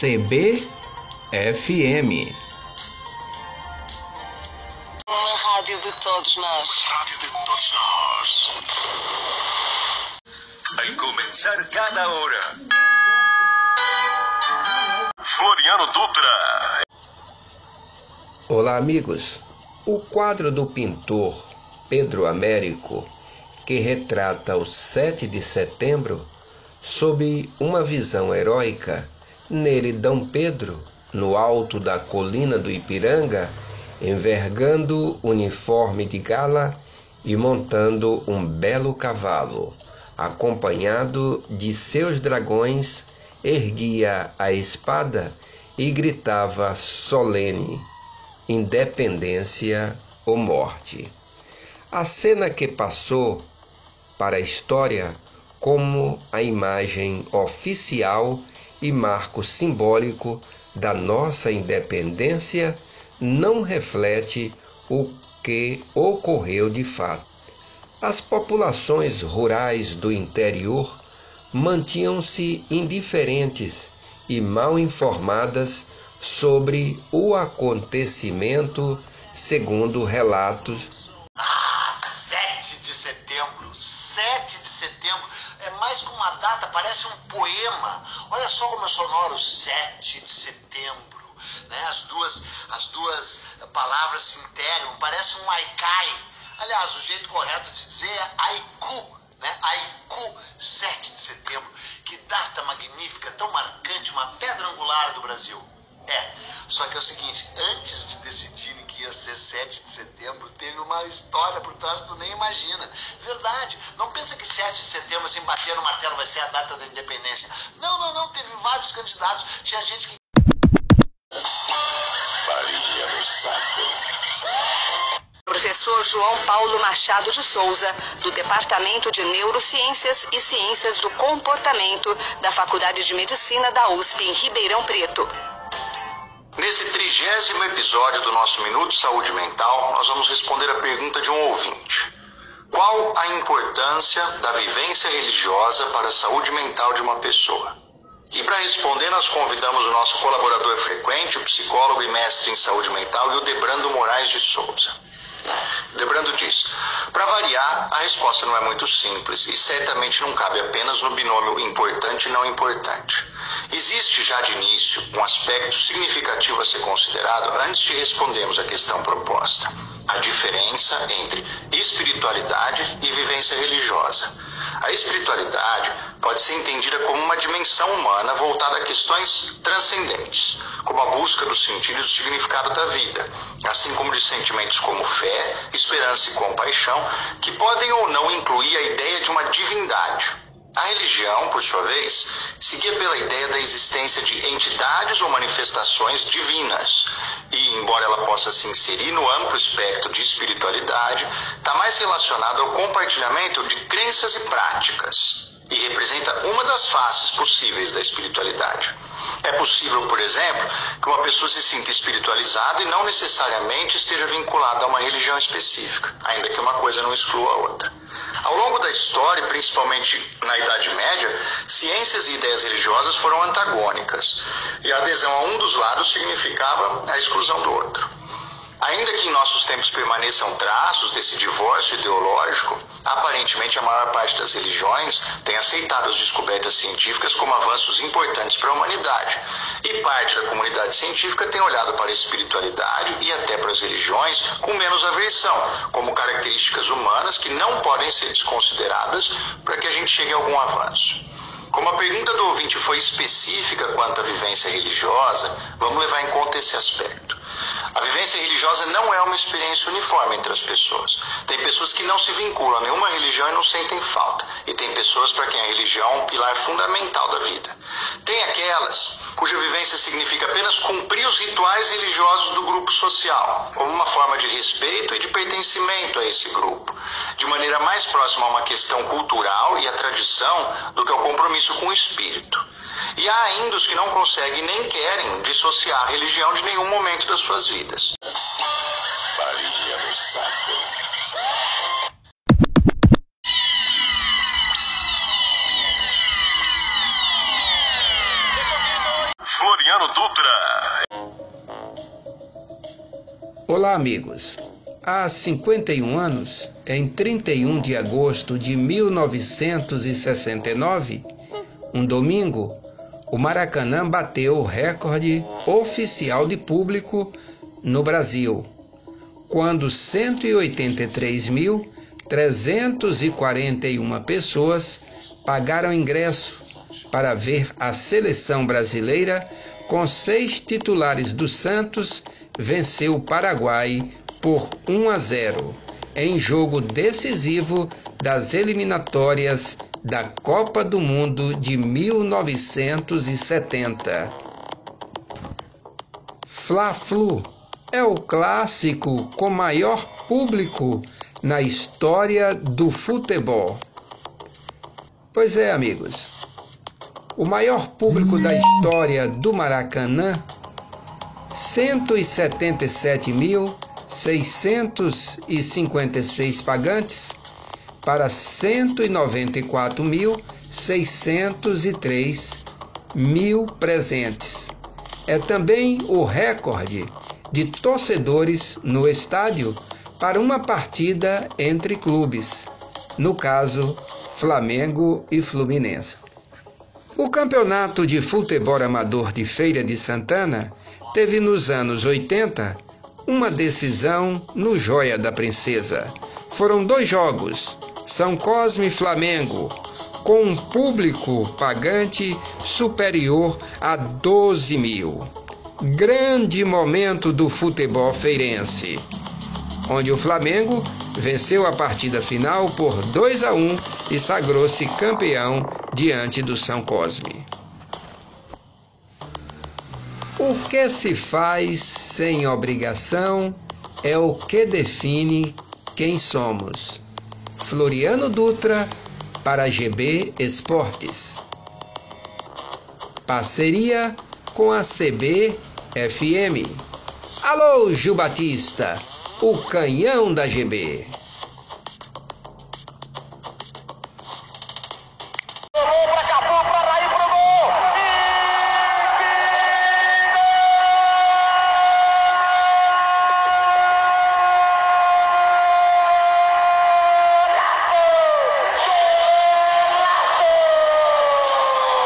CBFM. Uma rádio de todos nós. Rádio de todos nós. Al comenzar cada hora. Floriano Dutra. Olá, amigos. O quadro do pintor Pedro Américo, que retrata o 7 de setembro sob uma visão heróica, nele Dom Pedro, no alto da colina do Ipiranga, envergando uniforme de gala e montando um belo cavalo, acompanhado de seus dragões, erguia a espada e gritava solene: Independência ou morte. A cena que passou para a história como a imagem oficial e marco simbólico da nossa independência não reflete o que ocorreu de fato. As populações rurais do interior mantinham-se indiferentes e mal informadas sobre o acontecimento, segundo relatos. Ah, 7 de setembro, 7 de setembro, é mais que uma data, parece um poema. Olha só como é sonoro, 7 de setembro. Né? As, duas, as duas palavras se integram, parece um haikai. Aliás, o jeito correto de dizer é haiku, né? Haiku, 7 de setembro. Que data magnífica, tão marcante, uma pedra angular do Brasil. É, só que é o seguinte, antes de decidirem que ia ser 7 de setembro, teve uma história por trás que tu nem imagina. Verdade, não pensa que 7 de setembro, assim, bater no martelo vai ser a data da independência. Não, não, não, teve vários candidatos, tinha gente que... Farinha no saco. Professor João Paulo Machado de Souza, do Departamento de Neurociências e Ciências do Comportamento da Faculdade de Medicina da USP em Ribeirão Preto. Nesse trigésimo episódio do nosso Minuto Saúde Mental, nós vamos responder a pergunta de um ouvinte. Qual a importância da vivência religiosa para a saúde mental de uma pessoa? E para responder, nós convidamos o nosso colaborador frequente, o psicólogo e mestre em saúde mental, Hildebrando Moraes de Souza. Hildebrando diz: para variar, a resposta não é muito simples e certamente não cabe apenas no binômio importante e não importante. Existe já de início um aspecto significativo a ser considerado antes de respondermos à questão proposta: a diferença entre espiritualidade e vivência religiosa. A espiritualidade pode ser entendida como uma dimensão humana voltada a questões transcendentes, como a busca do sentido e do significado da vida, assim como de sentimentos como fé, esperança e compaixão, que podem ou não incluir a ideia de uma divindade. A religião, por sua vez, seguia pela ideia da existência de entidades ou manifestações divinas. E, embora ela possa se inserir no amplo espectro de espiritualidade, está mais relacionada ao compartilhamento de crenças e práticas. E representa uma das faces possíveis da espiritualidade. É possível, por exemplo, que uma pessoa se sinta espiritualizada e não necessariamente esteja vinculada a uma religião específica, ainda que uma coisa não exclua a outra. Ao longo da história, principalmente na Idade Média, ciências e ideias religiosas foram antagônicas, e a adesão a um dos lados significava a exclusão do outro. Ainda que em nossos tempos permaneçam traços desse divórcio ideológico, aparentemente a maior parte das religiões tem aceitado as descobertas científicas como avanços importantes para a humanidade, e parte da comunidade científica tem olhado para a espiritualidade e até para as religiões com menos aversão, como características humanas que não podem ser desconsideradas para que a gente chegue a algum avanço. Como a pergunta do ouvinte foi específica quanto à vivência religiosa, vamos levar em conta esse aspecto. A vivência religiosa não é uma experiência uniforme entre as pessoas. Tem pessoas que não se vinculam a nenhuma religião e não sentem falta. E tem pessoas para quem a religião é um pilar fundamental da vida. Tem aquelas cuja vivência significa apenas cumprir os rituais religiosos do grupo social, como uma forma de respeito e de pertencimento a esse grupo, de maneira mais próxima a uma questão cultural e a tradição do que ao compromisso com o espírito. E há ainda os que não conseguem nem querem dissociar a religião de nenhum momento das suas vidas. Farinha no saco. Floriano Dutra. Olá, amigos. Há 51 anos, em 31 de agosto de 1969, um domingo, o Maracanã bateu o recorde oficial de público no Brasil, quando 183.341 pessoas pagaram ingresso para ver a seleção brasileira com seis titulares do Santos venceu o Paraguai por 1 a 0 em jogo decisivo das eliminatórias da Copa do Mundo de 1970. Fla-Flu é o clássico com maior público na história do futebol. Pois é, amigos. O maior público da história do Maracanã, 177.656 pagantes para 194.603 mil presentes. É também o recorde de torcedores no estádio para uma partida entre clubes, no caso Flamengo e Fluminense. O campeonato de futebol amador de Feira de Santana teve nos anos 80 uma decisão no Joia da Princesa. Foram dois jogos, São Cosme e Flamengo, com um público pagante superior a 12 mil. Grande momento do futebol feirense, onde o Flamengo venceu a partida final por 2 a 1 e sagrou-se campeão diante do São Cosme. O que se faz sem obrigação é o que define quem somos. Floriano Dutra para GB Esportes. Parceria com a CBFM. Alô, Gil Batista, o canhão da GB.